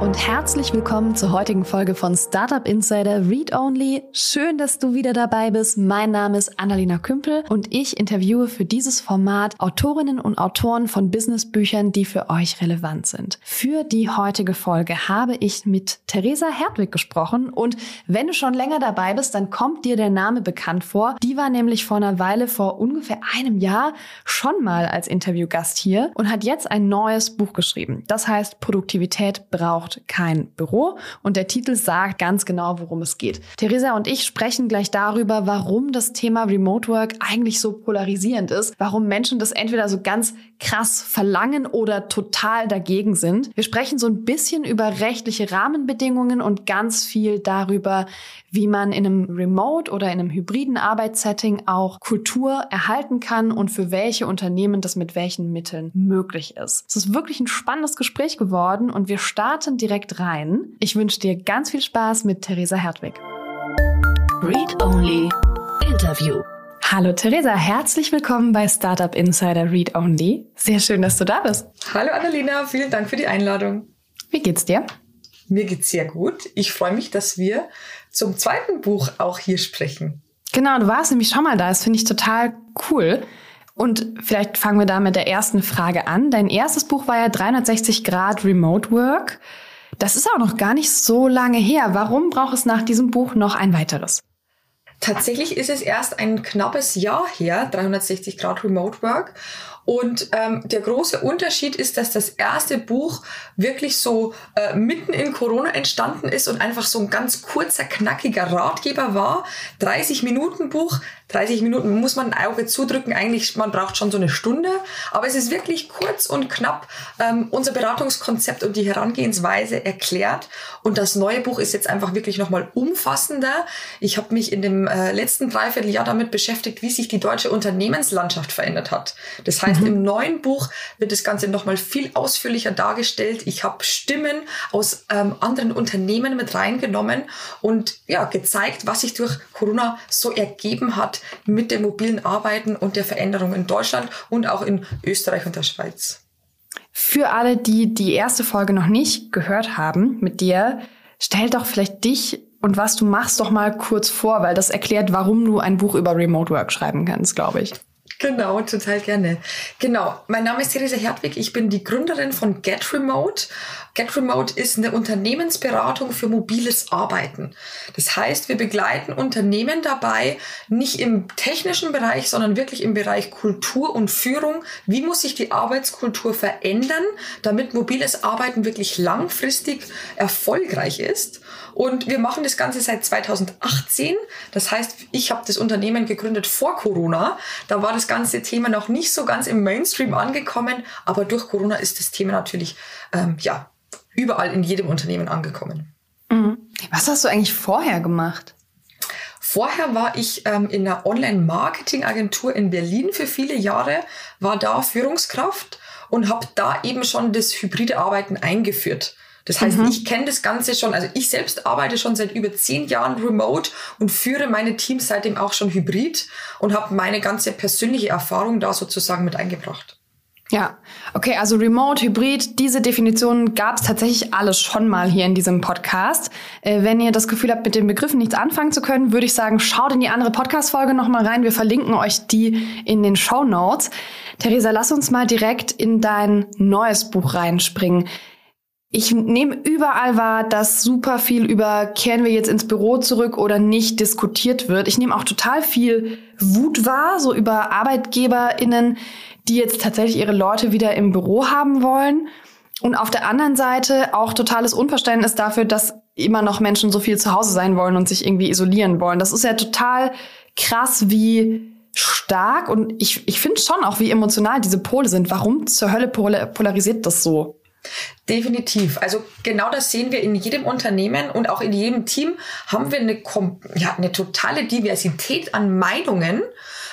Und herzlich willkommen zur heutigen Folge von Startup Insider Read Only. Schön, dass du wieder dabei bist. Mein Name ist Annalena Kümpel und ich interviewe für dieses Format Autorinnen und Autoren von Businessbüchern, die für euch relevant sind. Für die heutige Folge habe ich mit Theresa Hertwig gesprochen und wenn du schon länger dabei bist, dann kommt dir der Name bekannt vor. Die war nämlich vor einer Weile, vor ungefähr einem Jahr, schon mal als Interviewgast hier und hat jetzt ein neues Buch geschrieben. Das heißt Produktivität braucht kein Büro und der Titel sagt ganz genau, worum es geht. Theresa und ich sprechen gleich darüber, warum das Thema Remote Work eigentlich so polarisierend ist, warum Menschen das entweder so ganz krass verlangen oder total dagegen sind. Wir sprechen so ein bisschen über rechtliche Rahmenbedingungen und ganz viel darüber, wie man in einem Remote oder in einem hybriden Arbeitssetting auch Kultur erhalten kann und für welche Unternehmen das mit welchen Mitteln möglich ist. Es ist wirklich ein spannendes Gespräch geworden und wir starten direkt rein. Ich wünsche dir ganz viel Spaß mit Theresa Hertwig. Read Only Interview. Hallo Theresa, herzlich willkommen bei Startup Insider Read Only. Sehr schön, dass du da bist. Hallo Annalena, vielen Dank für die Einladung. Wie geht's dir? Mir geht's sehr gut. Ich freue mich, dass wir zum zweiten Buch auch hier sprechen. Genau, du warst nämlich schon mal da. Das finde ich total cool. Und vielleicht fangen wir da mit der ersten Frage an. Dein erstes Buch war ja 360 Grad Remote Work. Das ist auch noch gar nicht so lange her. Warum braucht es nach diesem Buch noch ein weiteres? Tatsächlich ist es erst ein knappes Jahr her, 360 Grad Remote Work. Und ähm, der große Unterschied ist, dass das erste Buch wirklich so äh, mitten in Corona entstanden ist und einfach so ein ganz kurzer, knackiger Ratgeber war. 30 Minuten Buch, 30 Minuten muss man ein Auge zudrücken. Eigentlich, man braucht schon so eine Stunde. Aber es ist wirklich kurz und knapp ähm, unser Beratungskonzept und die Herangehensweise erklärt. Und das neue Buch ist jetzt einfach wirklich nochmal umfassender. Ich habe mich in dem äh, letzten Dreivierteljahr damit beschäftigt, wie sich die deutsche Unternehmenslandschaft verändert hat. Das heißt, mhm. im neuen Buch wird das Ganze nochmal viel ausführlicher dargestellt. Ich habe Stimmen aus ähm, anderen Unternehmen mit reingenommen und ja, gezeigt, was sich durch Corona so ergeben hat mit dem mobilen Arbeiten und der Veränderung in Deutschland und auch in Österreich und der Schweiz. Für alle, die die erste Folge noch nicht gehört haben mit dir, stell doch vielleicht dich und was du machst doch mal kurz vor, weil das erklärt, warum du ein Buch über Remote Work schreiben kannst, glaube ich. Genau, total gerne. Genau, mein Name ist Theresa Hertwig. Ich bin die Gründerin von Get Remote. Get Remote ist eine Unternehmensberatung für mobiles Arbeiten. Das heißt, wir begleiten Unternehmen dabei, nicht im technischen Bereich, sondern wirklich im Bereich Kultur und Führung. Wie muss sich die Arbeitskultur verändern, damit mobiles Arbeiten wirklich langfristig erfolgreich ist? Und wir machen das Ganze seit 2018. Das heißt, ich habe das Unternehmen gegründet vor Corona. Da war das ganze Thema noch nicht so ganz im Mainstream angekommen, aber durch Corona ist das Thema natürlich ähm, ja überall in jedem Unternehmen angekommen. Mhm. Was hast du eigentlich vorher gemacht? Vorher war ich ähm, in einer Online-Marketing-Agentur in Berlin für viele Jahre, war da Führungskraft und habe da eben schon das hybride Arbeiten eingeführt. Das heißt, mhm. ich kenne das Ganze schon, also ich selbst arbeite schon seit über zehn Jahren remote und führe meine Teams seitdem auch schon hybrid und habe meine ganze persönliche Erfahrung da sozusagen mit eingebracht. Ja, okay, also Remote, Hybrid, diese Definitionen gab es tatsächlich alles schon mal hier in diesem Podcast. Äh, wenn ihr das Gefühl habt, mit den Begriffen nichts anfangen zu können, würde ich sagen, schaut in die andere Podcast-Folge nochmal rein. Wir verlinken euch die in den Show Notes. Theresa, lass uns mal direkt in dein neues Buch reinspringen. Ich nehme überall wahr, dass super viel über kehren wir jetzt ins Büro zurück oder nicht diskutiert wird. Ich nehme auch total viel Wut wahr, so über ArbeitgeberInnen, die jetzt tatsächlich ihre Leute wieder im Büro haben wollen. Und auf der anderen Seite auch totales Unverständnis dafür, dass immer noch Menschen so viel zu Hause sein wollen und sich irgendwie isolieren wollen. Das ist ja total krass, wie stark und ich, ich finde schon auch, wie emotional diese Pole sind. Warum zur Hölle polarisiert das so? Definitiv. Also genau das sehen wir in jedem Unternehmen und auch in jedem Team haben wir eine, ja, eine totale Diversität an Meinungen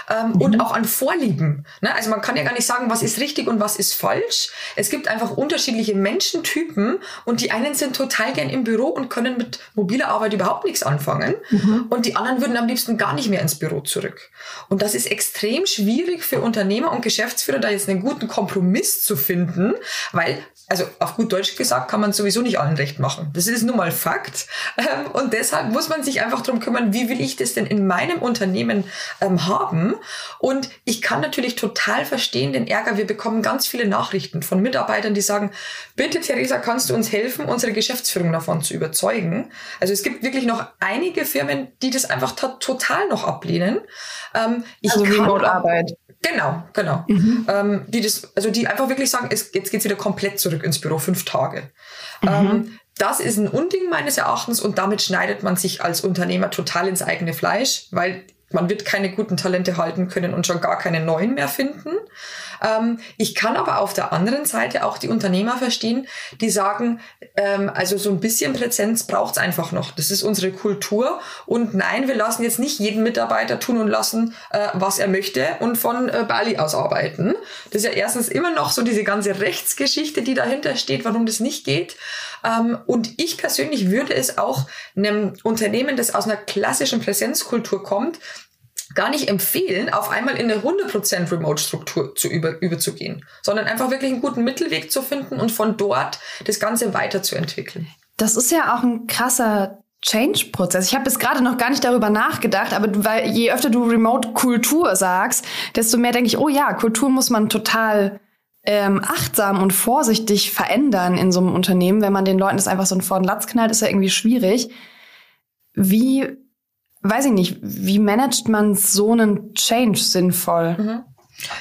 ähm, mhm. und auch an Vorlieben. Ne? Also man kann ja gar nicht sagen, was ist richtig und was ist falsch. Es gibt einfach unterschiedliche Menschentypen und die einen sind total gern im Büro und können mit mobiler Arbeit überhaupt nichts anfangen mhm. und die anderen würden am liebsten gar nicht mehr ins Büro zurück. Und das ist extrem schwierig für Unternehmer und Geschäftsführer, da jetzt einen guten Kompromiss zu finden, weil also auf gut Deutsch gesagt, kann man sowieso nicht allen recht machen. Das ist nun mal Fakt. Ähm, und deshalb muss man sich einfach darum kümmern, wie will ich das denn in meinem Unternehmen ähm, haben? Und ich kann natürlich total verstehen den Ärger. Wir bekommen ganz viele Nachrichten von Mitarbeitern, die sagen, bitte Theresa, kannst du uns helfen, unsere Geschäftsführung davon zu überzeugen? Also es gibt wirklich noch einige Firmen, die das einfach total noch ablehnen. Ähm, ich also Remote-Arbeit. Genau, genau. Mhm. Ähm, die das, also die einfach wirklich sagen, es, jetzt geht's wieder komplett zurück ins Büro, fünf Tage. Mhm. Ähm, das ist ein Unding meines Erachtens und damit schneidet man sich als Unternehmer total ins eigene Fleisch, weil man wird keine guten Talente halten können und schon gar keine neuen mehr finden. Ähm, ich kann aber auf der anderen Seite auch die Unternehmer verstehen, die sagen, ähm, also so ein bisschen Präsenz braucht es einfach noch. Das ist unsere Kultur. Und nein, wir lassen jetzt nicht jeden Mitarbeiter tun und lassen, äh, was er möchte und von äh, Bali aus arbeiten. Das ist ja erstens immer noch so diese ganze Rechtsgeschichte, die dahinter steht, warum das nicht geht. Ähm, und ich persönlich würde es auch einem Unternehmen, das aus einer klassischen Präsenzkultur kommt, gar nicht empfehlen, auf einmal in eine 100% Remote-Struktur zu über, überzugehen, sondern einfach wirklich einen guten Mittelweg zu finden und von dort das Ganze weiterzuentwickeln. Das ist ja auch ein krasser Change-Prozess. Ich habe bis gerade noch gar nicht darüber nachgedacht, aber weil je öfter du Remote-Kultur sagst, desto mehr denke ich, oh ja, Kultur muss man total ähm, achtsam und vorsichtig verändern in so einem Unternehmen. Wenn man den Leuten das einfach so vor den Latz knallt, ist ja irgendwie schwierig. Wie, weiß ich nicht, wie managt man so einen Change sinnvoll? Mhm.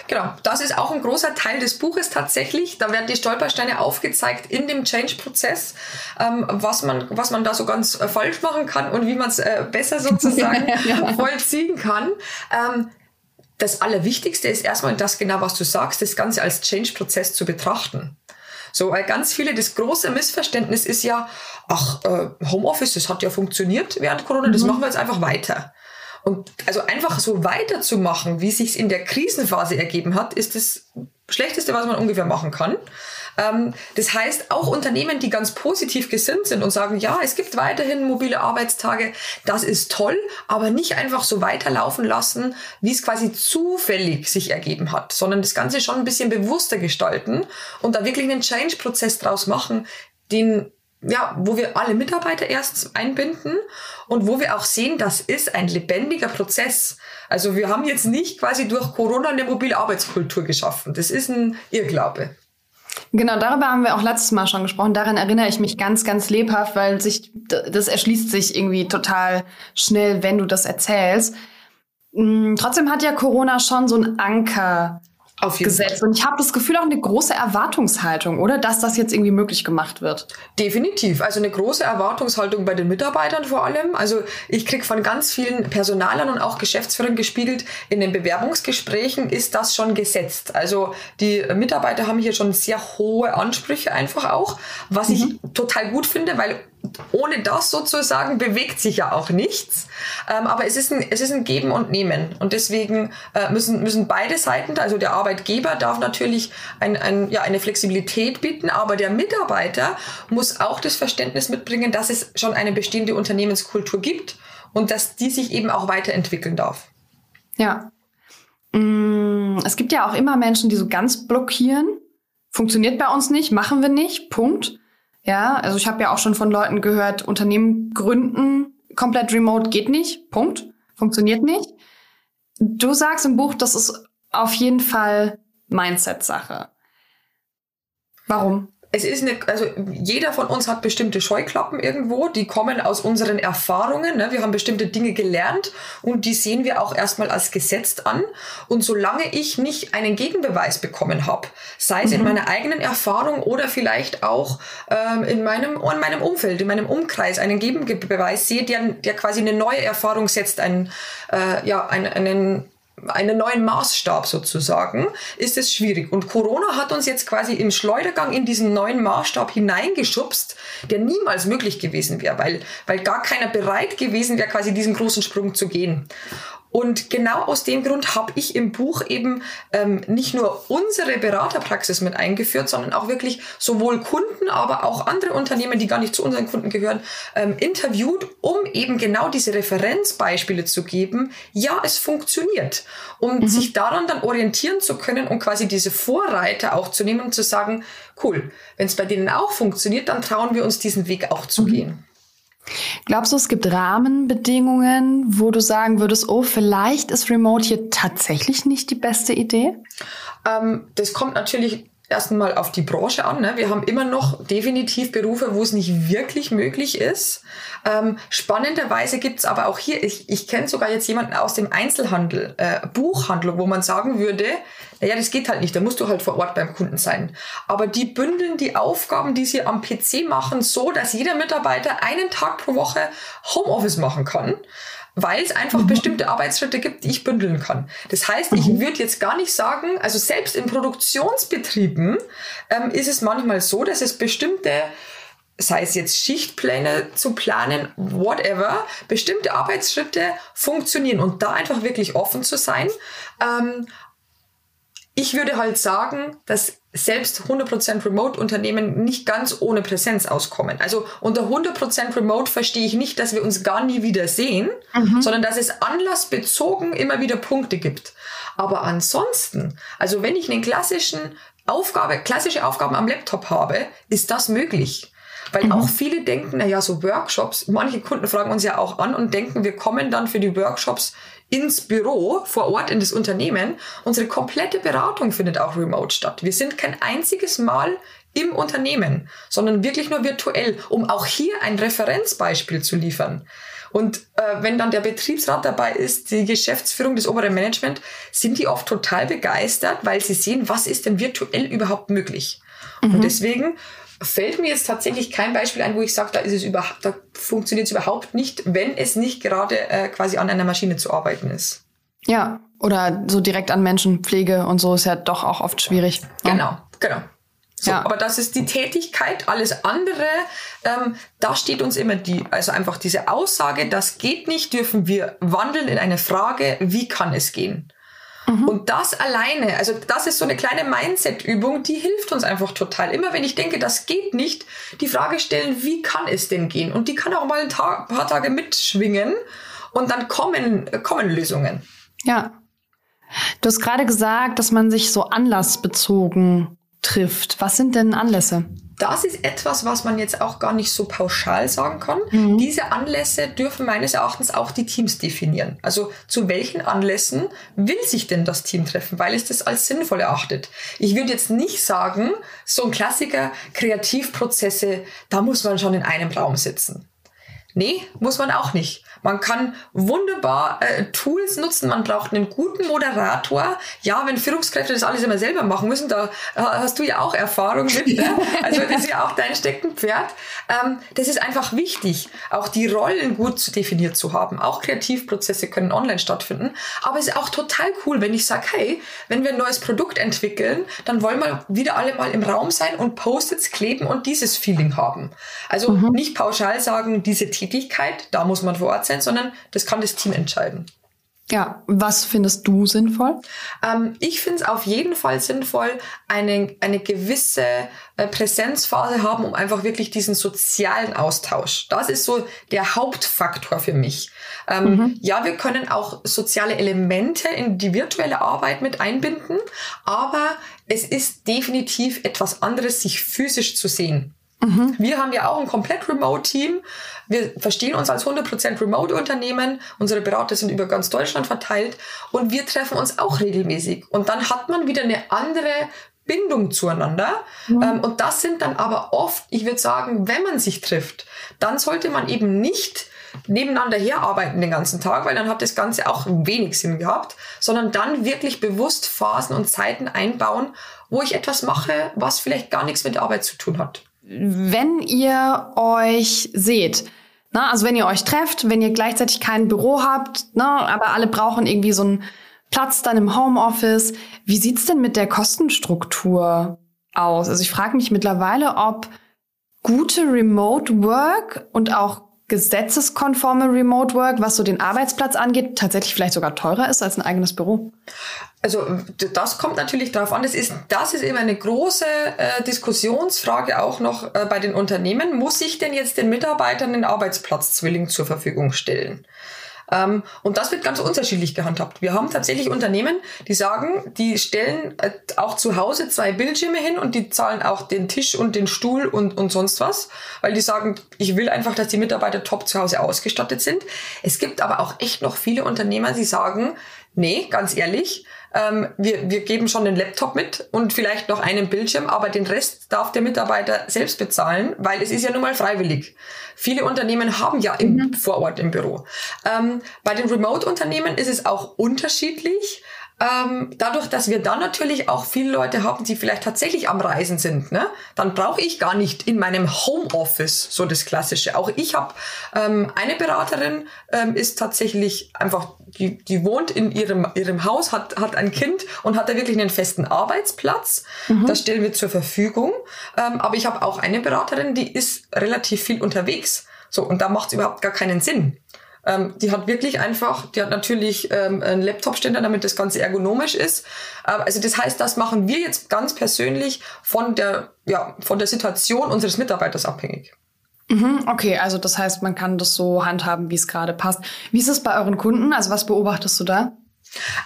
Genau, das ist auch ein großer Teil des Buches tatsächlich. Da werden die Stolpersteine aufgezeigt in dem Change-Prozess, ähm, was, man, was man da so ganz äh, falsch machen kann und wie man es äh, besser sozusagen ja. vollziehen kann. Ähm, das Allerwichtigste ist erstmal das genau, was du sagst, das Ganze als Change-Prozess zu betrachten. So, weil ganz viele, das große Missverständnis ist ja, ach, äh, Homeoffice, das hat ja funktioniert während Corona, das mhm. machen wir jetzt einfach weiter. Und also einfach so weiterzumachen, wie sich's in der Krisenphase ergeben hat, ist das Schlechteste, was man ungefähr machen kann. Ähm, das heißt, auch Unternehmen, die ganz positiv gesinnt sind und sagen, ja, es gibt weiterhin mobile Arbeitstage, das ist toll, aber nicht einfach so weiterlaufen lassen, wie es quasi zufällig sich ergeben hat, sondern das Ganze schon ein bisschen bewusster gestalten und da wirklich einen Change-Prozess draus machen, den ja, wo wir alle Mitarbeiter erst einbinden und wo wir auch sehen, das ist ein lebendiger Prozess. Also wir haben jetzt nicht quasi durch Corona eine mobile Arbeitskultur geschaffen. Das ist ein Irrglaube. Genau, darüber haben wir auch letztes Mal schon gesprochen. Daran erinnere ich mich ganz, ganz lebhaft, weil sich, das erschließt sich irgendwie total schnell, wenn du das erzählst. Hm, trotzdem hat ja Corona schon so einen Anker gesetzt. Fall. Und ich habe das Gefühl auch eine große Erwartungshaltung, oder? Dass das jetzt irgendwie möglich gemacht wird. Definitiv. Also eine große Erwartungshaltung bei den Mitarbeitern vor allem. Also ich krieg von ganz vielen Personalern und auch Geschäftsführern gespiegelt, in den Bewerbungsgesprächen ist das schon gesetzt. Also die Mitarbeiter haben hier schon sehr hohe Ansprüche einfach auch, was mhm. ich total gut finde, weil ohne das sozusagen bewegt sich ja auch nichts. Ähm, aber es ist, ein, es ist ein Geben und Nehmen. Und deswegen äh, müssen, müssen beide Seiten, also der Arbeitgeber darf natürlich ein, ein, ja, eine Flexibilität bieten, aber der Mitarbeiter muss auch das Verständnis mitbringen, dass es schon eine bestehende Unternehmenskultur gibt und dass die sich eben auch weiterentwickeln darf. Ja. Mm, es gibt ja auch immer Menschen, die so ganz blockieren. Funktioniert bei uns nicht, machen wir nicht, Punkt. Ja, also ich habe ja auch schon von Leuten gehört, Unternehmen gründen, komplett remote geht nicht, Punkt, funktioniert nicht. Du sagst im Buch, das ist auf jeden Fall Mindset-Sache. Warum? Es ist eine, also jeder von uns hat bestimmte Scheuklappen irgendwo, die kommen aus unseren Erfahrungen. Ne? Wir haben bestimmte Dinge gelernt und die sehen wir auch erstmal als gesetzt an. Und solange ich nicht einen Gegenbeweis bekommen habe, sei es mhm. in meiner eigenen Erfahrung oder vielleicht auch ähm, in, meinem, in meinem Umfeld, in meinem Umkreis, einen Gegenbeweis sehe, der, der quasi eine neue Erfahrung setzt, einen, äh, ja, einen, einen einen neuen Maßstab sozusagen, ist es schwierig. Und Corona hat uns jetzt quasi im Schleudergang in diesen neuen Maßstab hineingeschubst, der niemals möglich gewesen wäre, weil, weil gar keiner bereit gewesen wäre, quasi diesen großen Sprung zu gehen. Und genau aus dem Grund habe ich im Buch eben ähm, nicht nur unsere Beraterpraxis mit eingeführt, sondern auch wirklich sowohl Kunden, aber auch andere Unternehmen, die gar nicht zu unseren Kunden gehören, ähm, interviewt, um eben genau diese Referenzbeispiele zu geben. Ja, es funktioniert. Um mhm. sich daran dann orientieren zu können und quasi diese Vorreiter auch zu nehmen und zu sagen, cool, wenn es bei denen auch funktioniert, dann trauen wir uns diesen Weg auch zu mhm. gehen. Glaubst du, es gibt Rahmenbedingungen, wo du sagen würdest, oh, vielleicht ist Remote hier tatsächlich nicht die beste Idee? Ähm, das kommt natürlich erstmal auf die Branche an. Ne? Wir haben immer noch definitiv Berufe, wo es nicht wirklich möglich ist. Ähm, spannenderweise gibt's aber auch hier, ich, ich kenne sogar jetzt jemanden aus dem Einzelhandel, äh, Buchhandlung, wo man sagen würde, naja, das geht halt nicht, da musst du halt vor Ort beim Kunden sein. Aber die bündeln die Aufgaben, die sie am PC machen, so, dass jeder Mitarbeiter einen Tag pro Woche Homeoffice machen kann weil es einfach mhm. bestimmte Arbeitsschritte gibt, die ich bündeln kann. Das heißt, ich mhm. würde jetzt gar nicht sagen, also selbst in Produktionsbetrieben ähm, ist es manchmal so, dass es bestimmte sei es jetzt Schichtpläne zu planen, whatever, bestimmte Arbeitsschritte funktionieren und da einfach wirklich offen zu sein. Ähm, ich würde halt sagen, dass selbst 100% Remote-Unternehmen nicht ganz ohne Präsenz auskommen. Also unter 100% Remote verstehe ich nicht, dass wir uns gar nie wieder sehen, mhm. sondern dass es anlassbezogen immer wieder Punkte gibt. Aber ansonsten, also wenn ich einen klassischen Aufgabe, klassische Aufgaben am Laptop habe, ist das möglich. Weil mhm. auch viele denken, naja, so Workshops, manche Kunden fragen uns ja auch an und denken, wir kommen dann für die Workshops ins Büro, vor Ort in das Unternehmen. Unsere komplette Beratung findet auch remote statt. Wir sind kein einziges Mal im Unternehmen, sondern wirklich nur virtuell, um auch hier ein Referenzbeispiel zu liefern. Und äh, wenn dann der Betriebsrat dabei ist, die Geschäftsführung, das obere Management, sind die oft total begeistert, weil sie sehen, was ist denn virtuell überhaupt möglich. Mhm. Und deswegen fällt mir jetzt tatsächlich kein Beispiel ein, wo ich sage, da ist es überhaupt, da funktioniert es überhaupt nicht, wenn es nicht gerade äh, quasi an einer Maschine zu arbeiten ist. Ja, oder so direkt an Menschenpflege und so ist ja doch auch oft schwierig. Genau, genau. So, ja. Aber das ist die Tätigkeit. Alles andere, ähm, da steht uns immer die, also einfach diese Aussage, das geht nicht, dürfen wir wandeln in eine Frage, wie kann es gehen? Mhm. Und das alleine, also das ist so eine kleine Mindset-Übung, die hilft uns einfach total. Immer wenn ich denke, das geht nicht, die Frage stellen, wie kann es denn gehen? Und die kann auch mal ein Tag, paar Tage mitschwingen und dann kommen, kommen Lösungen. Ja. Du hast gerade gesagt, dass man sich so anlassbezogen trifft. Was sind denn Anlässe? das ist etwas, was man jetzt auch gar nicht so pauschal sagen kann. Mhm. Diese Anlässe dürfen meines Erachtens auch die Teams definieren. Also zu welchen Anlässen will sich denn das Team treffen, weil es das als sinnvoll erachtet. Ich würde jetzt nicht sagen, so ein Klassiker, Kreativprozesse, da muss man schon in einem Raum sitzen. Nee, muss man auch nicht. Man kann wunderbar äh, Tools nutzen. Man braucht einen guten Moderator. Ja, wenn Führungskräfte das alles immer selber machen müssen, da äh, hast du ja auch Erfahrung mit. Ne? Also das ist ja auch dein Steckenpferd. Ähm, das ist einfach wichtig, auch die Rollen gut definiert zu haben. Auch Kreativprozesse können online stattfinden. Aber es ist auch total cool, wenn ich sage, hey, wenn wir ein neues Produkt entwickeln, dann wollen wir wieder alle mal im Raum sein und Post-its kleben und dieses Feeling haben. Also mhm. nicht pauschal sagen, diese Tätigkeit, da muss man vor Ort sein, sein, sondern das kann das Team entscheiden. Ja, was findest du sinnvoll? Ähm, ich finde es auf jeden Fall sinnvoll, eine, eine gewisse äh, Präsenzphase haben, um einfach wirklich diesen sozialen Austausch. Das ist so der Hauptfaktor für mich. Ähm, mhm. Ja, wir können auch soziale Elemente in die virtuelle Arbeit mit einbinden, aber es ist definitiv etwas anderes, sich physisch zu sehen. Mhm. Wir haben ja auch ein komplett Remote-Team. Wir verstehen uns als 100% Remote-Unternehmen. Unsere Berater sind über ganz Deutschland verteilt und wir treffen uns auch regelmäßig. Und dann hat man wieder eine andere Bindung zueinander. Mhm. Ähm, und das sind dann aber oft, ich würde sagen, wenn man sich trifft, dann sollte man eben nicht nebeneinander herarbeiten den ganzen Tag, weil dann hat das Ganze auch wenig Sinn gehabt, sondern dann wirklich bewusst Phasen und Zeiten einbauen, wo ich etwas mache, was vielleicht gar nichts mit der Arbeit zu tun hat wenn ihr euch seht, ne, also wenn ihr euch trefft, wenn ihr gleichzeitig kein Büro habt, ne, aber alle brauchen irgendwie so einen Platz dann im Homeoffice, wie sieht's denn mit der Kostenstruktur aus? Also ich frage mich mittlerweile, ob gute Remote Work und auch gesetzeskonforme Remote Work, was so den Arbeitsplatz angeht, tatsächlich vielleicht sogar teurer ist als ein eigenes Büro? Also das kommt natürlich darauf an. Das ist, das ist eben eine große äh, Diskussionsfrage auch noch äh, bei den Unternehmen. Muss ich denn jetzt den Mitarbeitern den Arbeitsplatzzwilling zur Verfügung stellen? Ähm, und das wird ganz unterschiedlich gehandhabt. Wir haben tatsächlich Unternehmen, die sagen, die stellen äh, auch zu Hause zwei Bildschirme hin und die zahlen auch den Tisch und den Stuhl und, und sonst was, weil die sagen, ich will einfach, dass die Mitarbeiter top zu Hause ausgestattet sind. Es gibt aber auch echt noch viele Unternehmer, die sagen, nee, ganz ehrlich, ähm, wir, wir geben schon den Laptop mit und vielleicht noch einen Bildschirm, aber den Rest darf der Mitarbeiter selbst bezahlen, weil es ist ja nun mal freiwillig. Viele Unternehmen haben ja im, mhm. vor Ort im Büro. Ähm, bei den Remote-Unternehmen ist es auch unterschiedlich. Ähm, dadurch, dass wir dann natürlich auch viele Leute haben, die vielleicht tatsächlich am Reisen sind, ne, dann brauche ich gar nicht in meinem Homeoffice so das Klassische. Auch ich habe ähm, eine Beraterin, ähm, ist tatsächlich einfach, die, die wohnt in ihrem, ihrem Haus, hat, hat ein Kind und hat da wirklich einen festen Arbeitsplatz. Mhm. Das stellen wir zur Verfügung. Ähm, aber ich habe auch eine Beraterin, die ist relativ viel unterwegs. So, und da macht es überhaupt gar keinen Sinn. Ähm, die hat wirklich einfach, die hat natürlich ähm, einen Laptop-Ständer, damit das Ganze ergonomisch ist. Äh, also das heißt, das machen wir jetzt ganz persönlich von der, ja, von der Situation unseres Mitarbeiters abhängig. Mhm, okay, also das heißt, man kann das so handhaben, wie es gerade passt. Wie ist es bei euren Kunden? Also was beobachtest du da?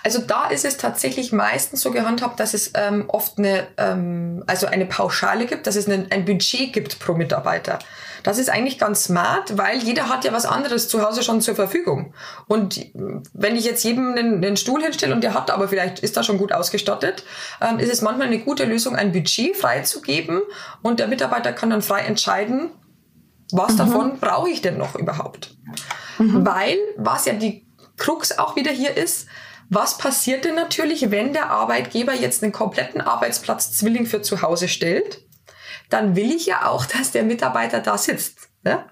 Also da ist es tatsächlich meistens so gehandhabt, dass es ähm, oft eine, ähm, also eine Pauschale gibt, dass es eine, ein Budget gibt pro Mitarbeiter. Das ist eigentlich ganz smart, weil jeder hat ja was anderes zu Hause schon zur Verfügung. Und wenn ich jetzt jedem einen, einen Stuhl hinstelle und der hat aber vielleicht ist da schon gut ausgestattet, ähm, ist es manchmal eine gute Lösung, ein Budget freizugeben und der Mitarbeiter kann dann frei entscheiden, was mhm. davon brauche ich denn noch überhaupt? Mhm. Weil, was ja die Krux auch wieder hier ist, was passiert denn natürlich, wenn der Arbeitgeber jetzt einen kompletten Arbeitsplatz Zwilling für zu Hause stellt? Dann will ich ja auch, dass der Mitarbeiter da sitzt. Ne?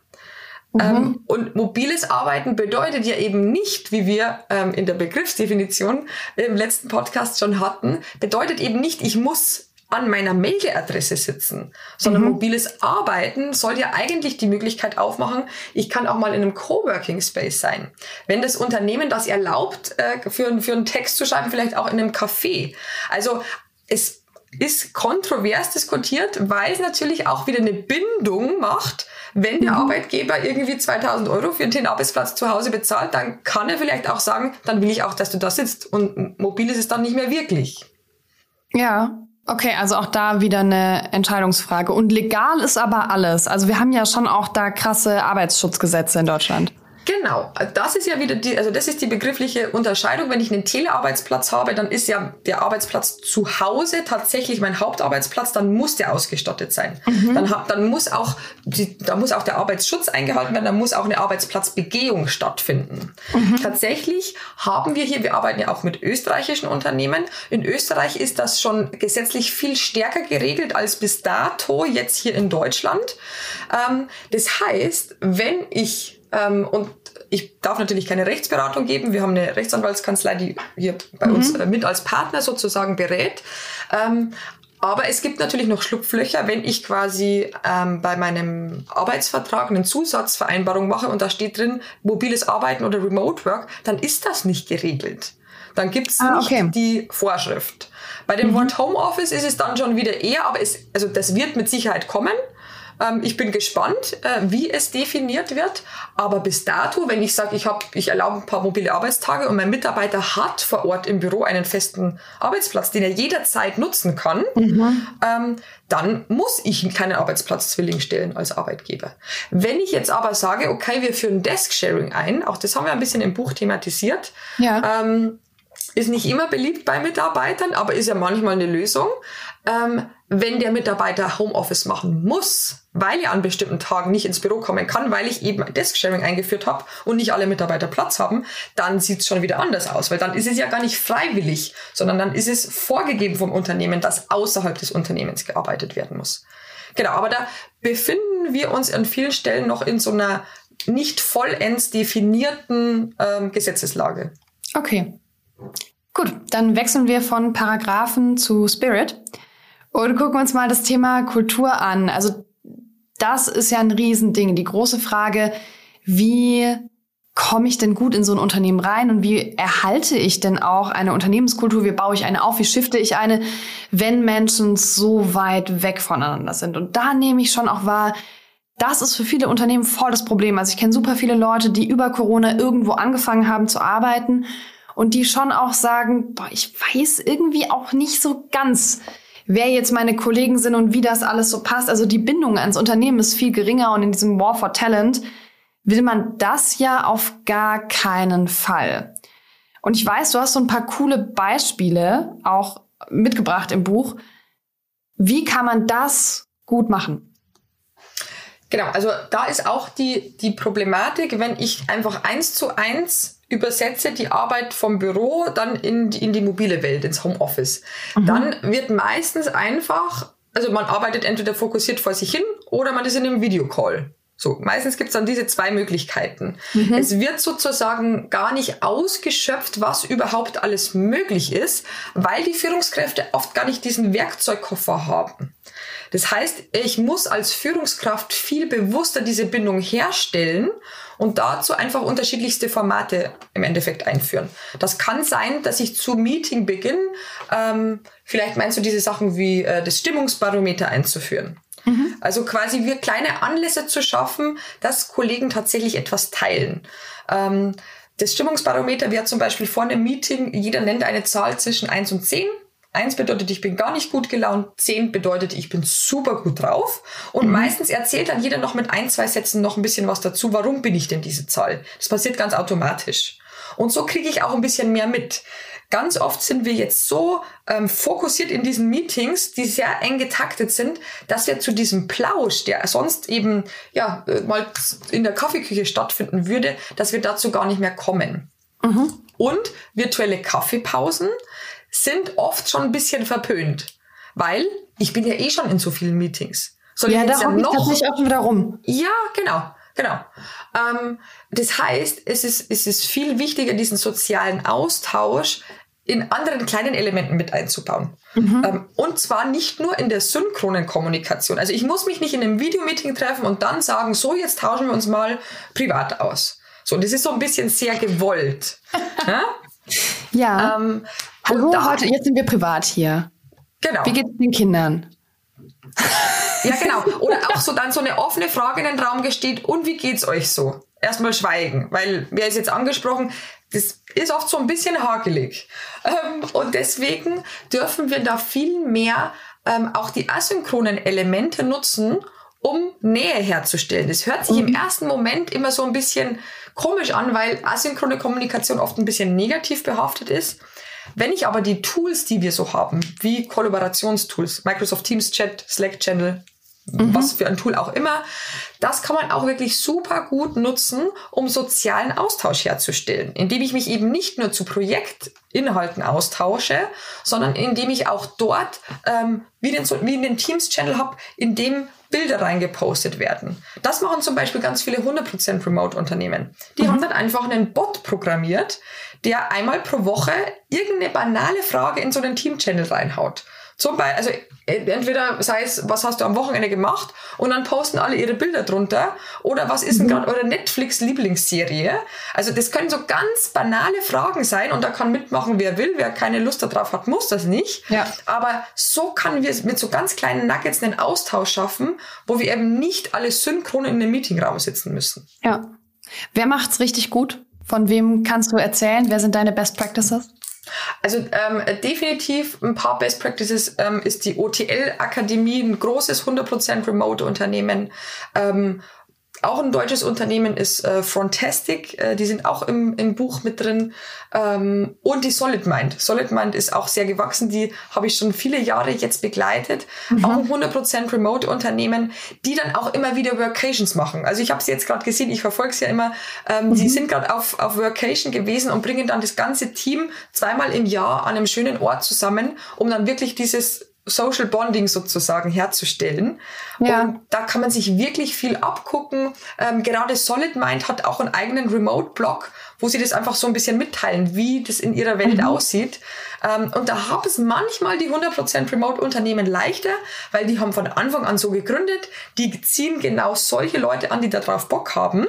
Mhm. Ähm, und mobiles Arbeiten bedeutet ja eben nicht, wie wir ähm, in der Begriffsdefinition im letzten Podcast schon hatten, bedeutet eben nicht, ich muss an meiner Mailadresse sitzen, sondern mhm. mobiles Arbeiten soll ja eigentlich die Möglichkeit aufmachen, ich kann auch mal in einem Coworking Space sein. Wenn das Unternehmen das erlaubt, äh, für, für einen Text zu schreiben, vielleicht auch in einem Café. Also es ist kontrovers diskutiert, weil es natürlich auch wieder eine Bindung macht. Wenn der mhm. Arbeitgeber irgendwie 2000 Euro für den Arbeitsplatz zu Hause bezahlt, dann kann er vielleicht auch sagen, dann will ich auch, dass du da sitzt. Und mobil ist es dann nicht mehr wirklich. Ja, Okay, also auch da wieder eine Entscheidungsfrage. Und legal ist aber alles. Also wir haben ja schon auch da krasse Arbeitsschutzgesetze in Deutschland. Genau, das ist ja wieder die, also das ist die begriffliche Unterscheidung. Wenn ich einen Telearbeitsplatz habe, dann ist ja der Arbeitsplatz zu Hause tatsächlich mein Hauptarbeitsplatz, dann muss der ausgestattet sein. Mhm. Dann, dann muss auch die, da muss auch der Arbeitsschutz eingehalten werden, dann muss auch eine Arbeitsplatzbegehung stattfinden. Mhm. Tatsächlich haben wir hier, wir arbeiten ja auch mit österreichischen Unternehmen. In Österreich ist das schon gesetzlich viel stärker geregelt als bis dato jetzt hier in Deutschland. Ähm, das heißt, wenn ich ähm, und ich darf natürlich keine Rechtsberatung geben. Wir haben eine Rechtsanwaltskanzlei, die hier bei mhm. uns äh, mit als Partner sozusagen berät. Ähm, aber es gibt natürlich noch Schlupflöcher, wenn ich quasi ähm, bei meinem Arbeitsvertrag eine Zusatzvereinbarung mache und da steht drin mobiles Arbeiten oder Remote Work, dann ist das nicht geregelt. Dann gibt's ah, okay. nicht die Vorschrift. Bei dem mhm. Wort Homeoffice ist es dann schon wieder eher, aber es, also das wird mit Sicherheit kommen. Ähm, ich bin gespannt, äh, wie es definiert wird. Aber bis dato, wenn ich sage, ich, hab, ich erlaube ein paar mobile Arbeitstage und mein Mitarbeiter hat vor Ort im Büro einen festen Arbeitsplatz, den er jederzeit nutzen kann, mhm. ähm, dann muss ich keinen Arbeitsplatz-Zwilling stellen als Arbeitgeber. Wenn ich jetzt aber sage, okay, wir führen Desk-Sharing ein, auch das haben wir ein bisschen im Buch thematisiert, ja. ähm, ist nicht immer beliebt bei Mitarbeitern, aber ist ja manchmal eine Lösung. Ähm, wenn der Mitarbeiter Homeoffice machen muss, weil er an bestimmten Tagen nicht ins Büro kommen kann, weil ich eben Desk-Sharing eingeführt habe und nicht alle Mitarbeiter Platz haben, dann sieht es schon wieder anders aus, weil dann ist es ja gar nicht freiwillig, sondern dann ist es vorgegeben vom Unternehmen, dass außerhalb des Unternehmens gearbeitet werden muss. Genau, aber da befinden wir uns an vielen Stellen noch in so einer nicht vollends definierten ähm, Gesetzeslage. Okay. Gut, dann wechseln wir von Paragraphen zu Spirit. Und gucken wir uns mal das Thema Kultur an. Also das ist ja ein Riesending. Die große Frage, wie komme ich denn gut in so ein Unternehmen rein und wie erhalte ich denn auch eine Unternehmenskultur? Wie baue ich eine auf? Wie shifte ich eine, wenn Menschen so weit weg voneinander sind? Und da nehme ich schon auch wahr, das ist für viele Unternehmen voll das Problem. Also ich kenne super viele Leute, die über Corona irgendwo angefangen haben zu arbeiten und die schon auch sagen, boah, ich weiß irgendwie auch nicht so ganz, wer jetzt meine Kollegen sind und wie das alles so passt. Also die Bindung ans Unternehmen ist viel geringer und in diesem War for Talent will man das ja auf gar keinen Fall. Und ich weiß, du hast so ein paar coole Beispiele auch mitgebracht im Buch. Wie kann man das gut machen? Genau, also da ist auch die, die Problematik, wenn ich einfach eins zu eins übersetze die Arbeit vom Büro dann in die, in die mobile Welt, ins Homeoffice. Mhm. Dann wird meistens einfach, also man arbeitet entweder fokussiert vor sich hin oder man ist in einem Videocall. So, meistens gibt's dann diese zwei Möglichkeiten. Mhm. Es wird sozusagen gar nicht ausgeschöpft, was überhaupt alles möglich ist, weil die Führungskräfte oft gar nicht diesen Werkzeugkoffer haben. Das heißt, ich muss als Führungskraft viel bewusster diese Bindung herstellen und dazu einfach unterschiedlichste Formate im Endeffekt einführen. Das kann sein, dass ich zu Meetingbeginn, ähm, vielleicht meinst du diese Sachen wie äh, das Stimmungsbarometer einzuführen. Mhm. Also quasi wir kleine Anlässe zu schaffen, dass Kollegen tatsächlich etwas teilen. Ähm, das Stimmungsbarometer wäre zum Beispiel vor einem Meeting, jeder nennt eine Zahl zwischen 1 und 10 Eins bedeutet, ich bin gar nicht gut gelaunt. Zehn bedeutet, ich bin super gut drauf. Und mhm. meistens erzählt dann jeder noch mit ein, zwei Sätzen noch ein bisschen was dazu. Warum bin ich denn diese Zahl? Das passiert ganz automatisch. Und so kriege ich auch ein bisschen mehr mit. Ganz oft sind wir jetzt so ähm, fokussiert in diesen Meetings, die sehr eng getaktet sind, dass wir zu diesem Plausch, der sonst eben ja äh, mal in der Kaffeeküche stattfinden würde, dass wir dazu gar nicht mehr kommen. Mhm. Und virtuelle Kaffeepausen sind oft schon ein bisschen verpönt. Weil ich bin ja eh schon in so vielen Meetings. Soll ja, da ja noch... ich tatsächlich auch wieder rum. Ja, genau. Genau. Ähm, das heißt, es ist, es ist viel wichtiger, diesen sozialen Austausch in anderen kleinen Elementen mit einzubauen. Mhm. Ähm, und zwar nicht nur in der synchronen Kommunikation. Also ich muss mich nicht in einem Videomeeting treffen und dann sagen, so, jetzt tauschen wir uns mal privat aus. So, das ist so ein bisschen sehr gewollt. ja? Ja. Ähm, Hallo, da, heute, jetzt sind wir privat hier. Genau. Wie geht's den Kindern? Ja, genau. Oder auch so dann so eine offene Frage in den Raum gesteht, und wie geht's euch so? Erstmal schweigen, weil wer ist jetzt angesprochen, das ist oft so ein bisschen hakelig. Ähm, und deswegen dürfen wir da viel mehr ähm, auch die asynchronen Elemente nutzen, um Nähe herzustellen. Das hört sich mhm. im ersten Moment immer so ein bisschen komisch an, weil asynchrone Kommunikation oft ein bisschen negativ behaftet ist. Wenn ich aber die Tools, die wir so haben, wie Kollaborationstools, Microsoft Teams Chat, Slack Channel, mhm. was für ein Tool auch immer, das kann man auch wirklich super gut nutzen, um sozialen Austausch herzustellen, indem ich mich eben nicht nur zu Projektinhalten austausche, sondern indem ich auch dort, ähm, wie, den, wie in den Teams-Channel habe, in dem Bilder reingepostet werden. Das machen zum Beispiel ganz viele 100% Remote-Unternehmen. Die mhm. haben dann einfach einen Bot programmiert, der einmal pro Woche irgendeine banale Frage in so einen Team-Channel reinhaut. Zum Beispiel, also entweder sei es, was hast du am Wochenende gemacht und dann posten alle ihre Bilder drunter oder was ist denn mhm. gerade eure Netflix-Lieblingsserie? Also das können so ganz banale Fragen sein und da kann mitmachen, wer will, wer keine Lust darauf hat, muss das nicht. Ja. Aber so können wir mit so ganz kleinen Nuggets einen Austausch schaffen, wo wir eben nicht alle synchron in einem Meetingraum sitzen müssen. Ja. Wer macht's richtig gut? Von wem kannst du erzählen? Wer sind deine Best Practices? Also ähm, definitiv ein paar Best Practices ähm, ist die OTL Akademie, ein großes 100% Remote-Unternehmen. Ähm, auch ein deutsches Unternehmen ist äh, Frontastic, äh, die sind auch im, im Buch mit drin. Ähm, und die Solid Mind. Solid Mind ist auch sehr gewachsen, die habe ich schon viele Jahre jetzt begleitet. Mhm. Auch ein 100% Remote-Unternehmen, die dann auch immer wieder Workations machen. Also ich habe sie jetzt gerade gesehen, ich verfolge sie ja immer. Ähm, mhm. Die sind gerade auf, auf Workation gewesen und bringen dann das ganze Team zweimal im Jahr an einem schönen Ort zusammen, um dann wirklich dieses Social Bonding sozusagen herzustellen. Ja. Und da kann man sich wirklich viel abgucken. Ähm, gerade Solid Mind hat auch einen eigenen Remote-Blog, wo sie das einfach so ein bisschen mitteilen, wie das in ihrer Welt mhm. aussieht. Ähm, und da haben es manchmal die 100% Remote-Unternehmen leichter, weil die haben von Anfang an so gegründet. Die ziehen genau solche Leute an, die darauf Bock haben.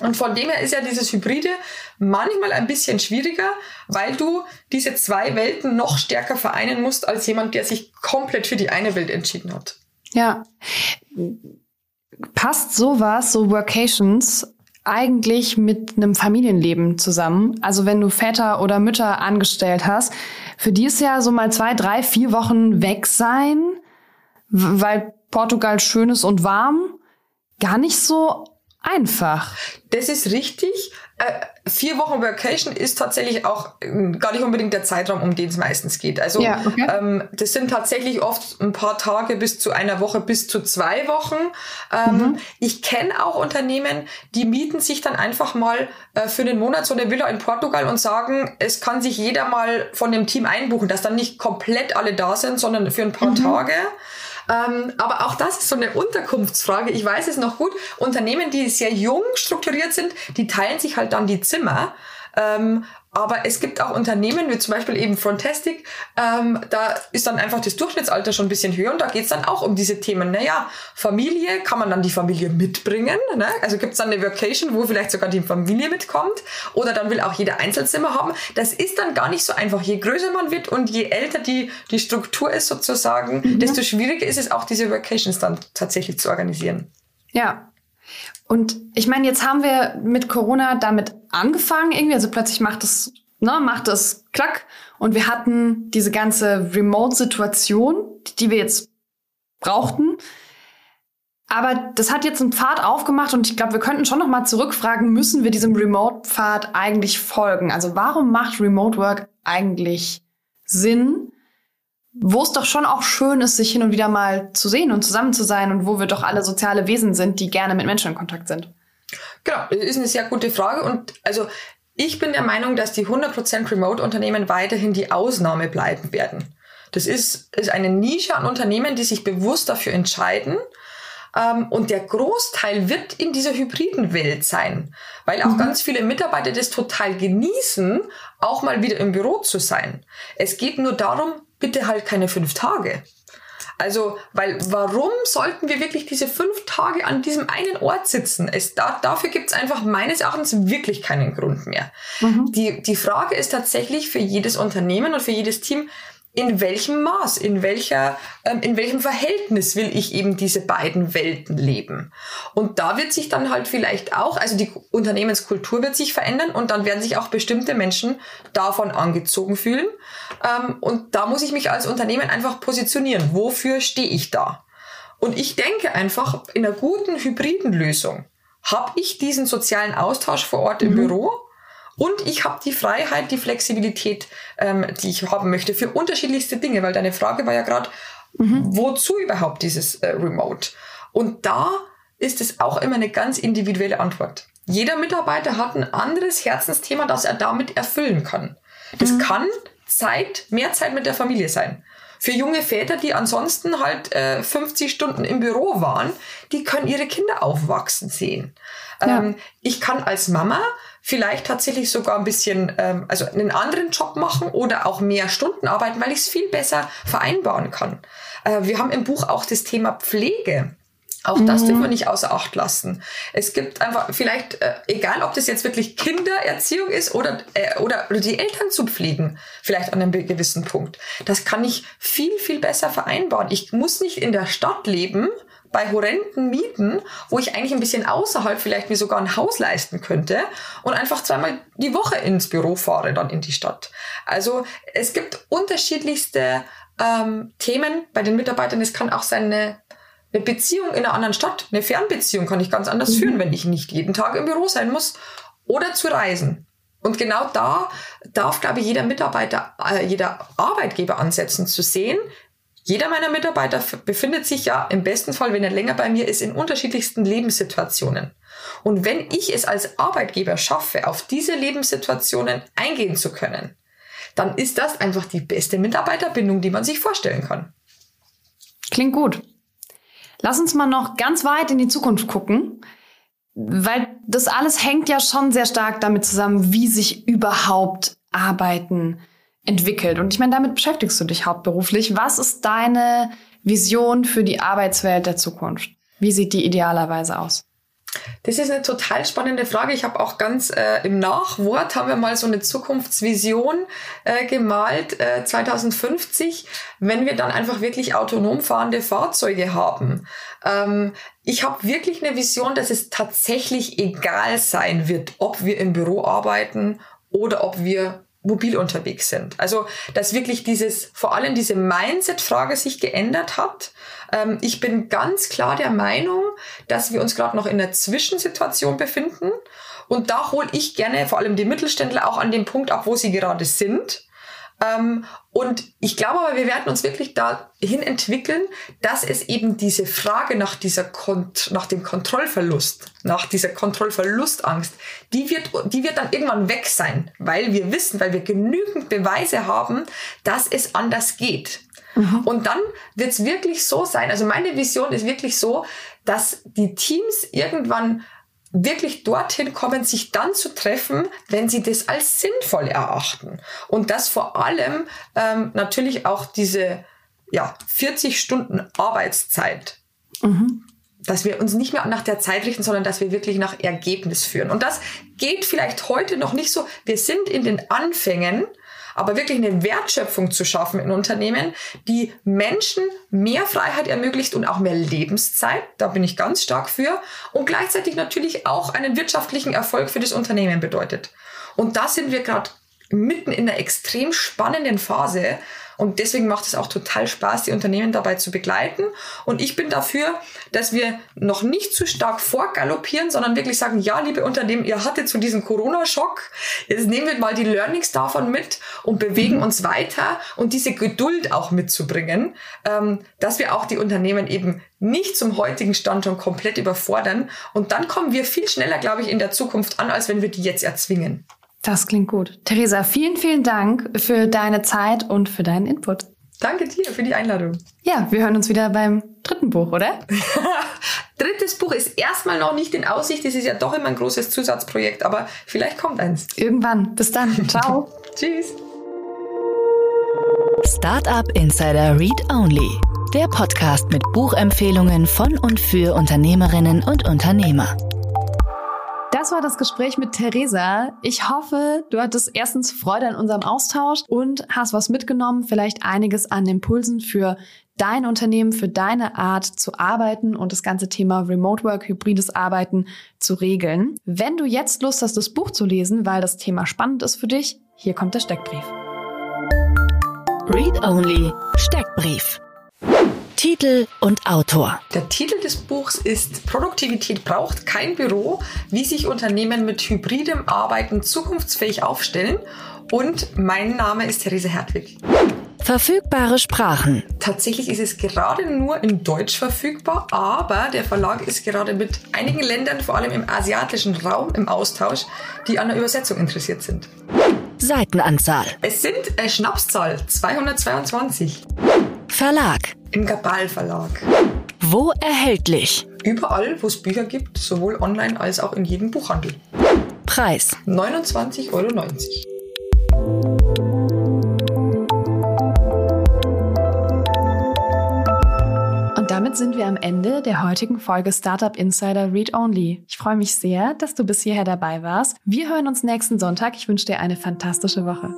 Und von dem her ist ja dieses Hybride manchmal ein bisschen schwieriger, weil du diese zwei Welten noch stärker vereinen musst als jemand, der sich komplett für die eine Welt entschieden hat. Ja. Passt sowas, so Workations, eigentlich mit einem Familienleben zusammen? Also wenn du Väter oder Mütter angestellt hast, für die ist ja so mal zwei, drei, vier Wochen weg sein, weil Portugal schön ist und warm, gar nicht so einfach. Das ist richtig. Äh, vier Wochen Vacation ist tatsächlich auch ähm, gar nicht unbedingt der Zeitraum, um den es meistens geht. Also ja, okay. ähm, das sind tatsächlich oft ein paar Tage bis zu einer Woche, bis zu zwei Wochen. Ähm, mhm. Ich kenne auch Unternehmen, die mieten sich dann einfach mal äh, für einen Monat so eine Villa in Portugal und sagen, es kann sich jeder mal von dem Team einbuchen, dass dann nicht komplett alle da sind, sondern für ein paar mhm. Tage. Ähm, aber auch das ist so eine Unterkunftsfrage. Ich weiß es noch gut. Unternehmen, die sehr jung strukturiert sind, die teilen sich halt dann die Zimmer. Ähm, aber es gibt auch Unternehmen, wie zum Beispiel eben Frontastic, ähm, da ist dann einfach das Durchschnittsalter schon ein bisschen höher und da geht's dann auch um diese Themen. Naja, Familie, kann man dann die Familie mitbringen? Ne? Also gibt's dann eine Vacation, wo vielleicht sogar die Familie mitkommt oder dann will auch jeder Einzelzimmer haben. Das ist dann gar nicht so einfach. Je größer man wird und je älter die, die Struktur ist sozusagen, mhm. desto schwieriger ist es auch, diese Vacations dann tatsächlich zu organisieren. Ja, und ich meine, jetzt haben wir mit Corona damit angefangen irgendwie, also plötzlich macht es, ne, macht es klack und wir hatten diese ganze Remote-Situation, die wir jetzt brauchten. Aber das hat jetzt einen Pfad aufgemacht und ich glaube, wir könnten schon noch mal zurückfragen, müssen wir diesem Remote-Pfad eigentlich folgen? Also warum macht Remote Work eigentlich Sinn? Wo es doch schon auch schön ist, sich hin und wieder mal zu sehen und zusammen zu sein und wo wir doch alle soziale Wesen sind, die gerne mit Menschen in Kontakt sind. Genau, das ist eine sehr gute Frage und also ich bin der Meinung, dass die 100% Remote-Unternehmen weiterhin die Ausnahme bleiben werden. Das ist, ist eine Nische an Unternehmen, die sich bewusst dafür entscheiden, und der Großteil wird in dieser hybriden Welt sein, weil auch mhm. ganz viele Mitarbeiter das total genießen, auch mal wieder im Büro zu sein. Es geht nur darum, bitte halt keine fünf Tage. Also, weil warum sollten wir wirklich diese fünf Tage an diesem einen Ort sitzen? Es, da, dafür gibt es einfach meines Erachtens wirklich keinen Grund mehr. Mhm. Die, die Frage ist tatsächlich für jedes Unternehmen und für jedes Team, in welchem Maß, in welcher, ähm, in welchem Verhältnis will ich eben diese beiden Welten leben. Und da wird sich dann halt vielleicht auch, also die Unternehmenskultur wird sich verändern und dann werden sich auch bestimmte Menschen davon angezogen fühlen. Ähm, und da muss ich mich als Unternehmen einfach positionieren. Wofür stehe ich da? Und ich denke einfach, in einer guten hybriden Lösung habe ich diesen sozialen Austausch vor Ort im mhm. Büro und ich habe die Freiheit, die Flexibilität, ähm, die ich haben möchte für unterschiedlichste Dinge, weil deine Frage war ja gerade, mhm. wozu überhaupt dieses äh, Remote? Und da ist es auch immer eine ganz individuelle Antwort. Jeder Mitarbeiter hat ein anderes Herzensthema, das er damit erfüllen kann. Das mhm. kann Zeit, mehr Zeit mit der Familie sein. Für junge Väter, die ansonsten halt äh, 50 Stunden im Büro waren, die können ihre Kinder aufwachsen sehen. Ja. Ähm, ich kann als Mama vielleicht tatsächlich sogar ein bisschen, ähm, also einen anderen Job machen oder auch mehr Stunden arbeiten, weil ich es viel besser vereinbaren kann. Äh, wir haben im Buch auch das Thema Pflege. Auch das mhm. dürfen wir nicht außer Acht lassen. Es gibt einfach vielleicht, äh, egal ob das jetzt wirklich Kindererziehung ist oder, äh, oder, oder die Eltern zu pflegen, vielleicht an einem gewissen Punkt. Das kann ich viel, viel besser vereinbaren. Ich muss nicht in der Stadt leben bei horrenden Mieten, wo ich eigentlich ein bisschen außerhalb vielleicht mir sogar ein Haus leisten könnte und einfach zweimal die Woche ins Büro fahre, dann in die Stadt. Also es gibt unterschiedlichste ähm, Themen bei den Mitarbeitern. Es kann auch sein, eine, eine Beziehung in einer anderen Stadt, eine Fernbeziehung kann ich ganz anders mhm. führen, wenn ich nicht jeden Tag im Büro sein muss oder zu reisen. Und genau da darf, glaube ich, jeder Mitarbeiter, äh, jeder Arbeitgeber ansetzen, zu sehen, jeder meiner Mitarbeiter befindet sich ja im besten Fall, wenn er länger bei mir ist, in unterschiedlichsten Lebenssituationen. Und wenn ich es als Arbeitgeber schaffe, auf diese Lebenssituationen eingehen zu können, dann ist das einfach die beste Mitarbeiterbindung, die man sich vorstellen kann. Klingt gut. Lass uns mal noch ganz weit in die Zukunft gucken, weil das alles hängt ja schon sehr stark damit zusammen, wie sich überhaupt Arbeiten entwickelt. Und ich meine, damit beschäftigst du dich hauptberuflich. Was ist deine Vision für die Arbeitswelt der Zukunft? Wie sieht die idealerweise aus? Das ist eine total spannende Frage. Ich habe auch ganz äh, im Nachwort haben wir mal so eine Zukunftsvision äh, gemalt, äh, 2050, wenn wir dann einfach wirklich autonom fahrende Fahrzeuge haben. Ähm, ich habe wirklich eine Vision, dass es tatsächlich egal sein wird, ob wir im Büro arbeiten oder ob wir mobil unterwegs sind. Also, dass wirklich dieses, vor allem diese Mindset-Frage sich geändert hat. Ähm, ich bin ganz klar der Meinung, dass wir uns gerade noch in einer Zwischensituation befinden. Und da hole ich gerne vor allem die Mittelständler auch an den Punkt ab, wo sie gerade sind. Ähm, und ich glaube aber, wir werden uns wirklich dahin entwickeln, dass es eben diese Frage nach dieser Kont nach dem Kontrollverlust, nach dieser Kontrollverlustangst, die wird, die wird dann irgendwann weg sein, weil wir wissen, weil wir genügend Beweise haben, dass es anders geht. Mhm. Und dann wird es wirklich so sein, also meine Vision ist wirklich so, dass die Teams irgendwann wirklich dorthin kommen, sich dann zu treffen, wenn sie das als sinnvoll erachten. Und das vor allem ähm, natürlich auch diese ja, 40 Stunden Arbeitszeit. Mhm. Dass wir uns nicht mehr nach der Zeit richten, sondern dass wir wirklich nach Ergebnis führen. Und das geht vielleicht heute noch nicht so. Wir sind in den Anfängen, aber wirklich eine Wertschöpfung zu schaffen in Unternehmen, die Menschen mehr Freiheit ermöglicht und auch mehr Lebenszeit, da bin ich ganz stark für, und gleichzeitig natürlich auch einen wirtschaftlichen Erfolg für das Unternehmen bedeutet. Und da sind wir gerade mitten in einer extrem spannenden Phase, und deswegen macht es auch total Spaß, die Unternehmen dabei zu begleiten. Und ich bin dafür, dass wir noch nicht zu stark vorgaloppieren, sondern wirklich sagen, ja, liebe Unternehmen, ihr hattet zu diesem Corona-Schock. Jetzt nehmen wir mal die Learnings davon mit und bewegen mhm. uns weiter und diese Geduld auch mitzubringen, ähm, dass wir auch die Unternehmen eben nicht zum heutigen Stand schon komplett überfordern. Und dann kommen wir viel schneller, glaube ich, in der Zukunft an, als wenn wir die jetzt erzwingen. Das klingt gut. Theresa, vielen, vielen Dank für deine Zeit und für deinen Input. Danke dir für die Einladung. Ja, wir hören uns wieder beim dritten Buch, oder? Drittes Buch ist erstmal noch nicht in Aussicht. Es ist ja doch immer ein großes Zusatzprojekt, aber vielleicht kommt eins. Irgendwann. Bis dann. Ciao. Tschüss. Startup Insider Read Only. Der Podcast mit Buchempfehlungen von und für Unternehmerinnen und Unternehmer. Das war das Gespräch mit Theresa. Ich hoffe, du hattest erstens Freude an unserem Austausch und hast was mitgenommen, vielleicht einiges an Impulsen für dein Unternehmen, für deine Art zu arbeiten und das ganze Thema Remote Work, hybrides Arbeiten zu regeln. Wenn du jetzt Lust hast, das Buch zu lesen, weil das Thema spannend ist für dich, hier kommt der Steckbrief. Read Only Steckbrief. Titel und Autor. Der Titel des Buchs ist Produktivität braucht kein Büro, wie sich Unternehmen mit hybridem Arbeiten zukunftsfähig aufstellen. Und mein Name ist Therese Hertwig. Verfügbare Sprachen. Tatsächlich ist es gerade nur in Deutsch verfügbar, aber der Verlag ist gerade mit einigen Ländern, vor allem im asiatischen Raum, im Austausch, die an der Übersetzung interessiert sind. Seitenanzahl. Es sind äh, Schnapszahl 222. Verlag. Im Gabal Verlag. Wo erhältlich? Überall, wo es Bücher gibt, sowohl online als auch in jedem Buchhandel. Preis. 29,90 Euro. Und damit sind wir am Ende der heutigen Folge Startup Insider Read Only. Ich freue mich sehr, dass du bis hierher dabei warst. Wir hören uns nächsten Sonntag. Ich wünsche dir eine fantastische Woche.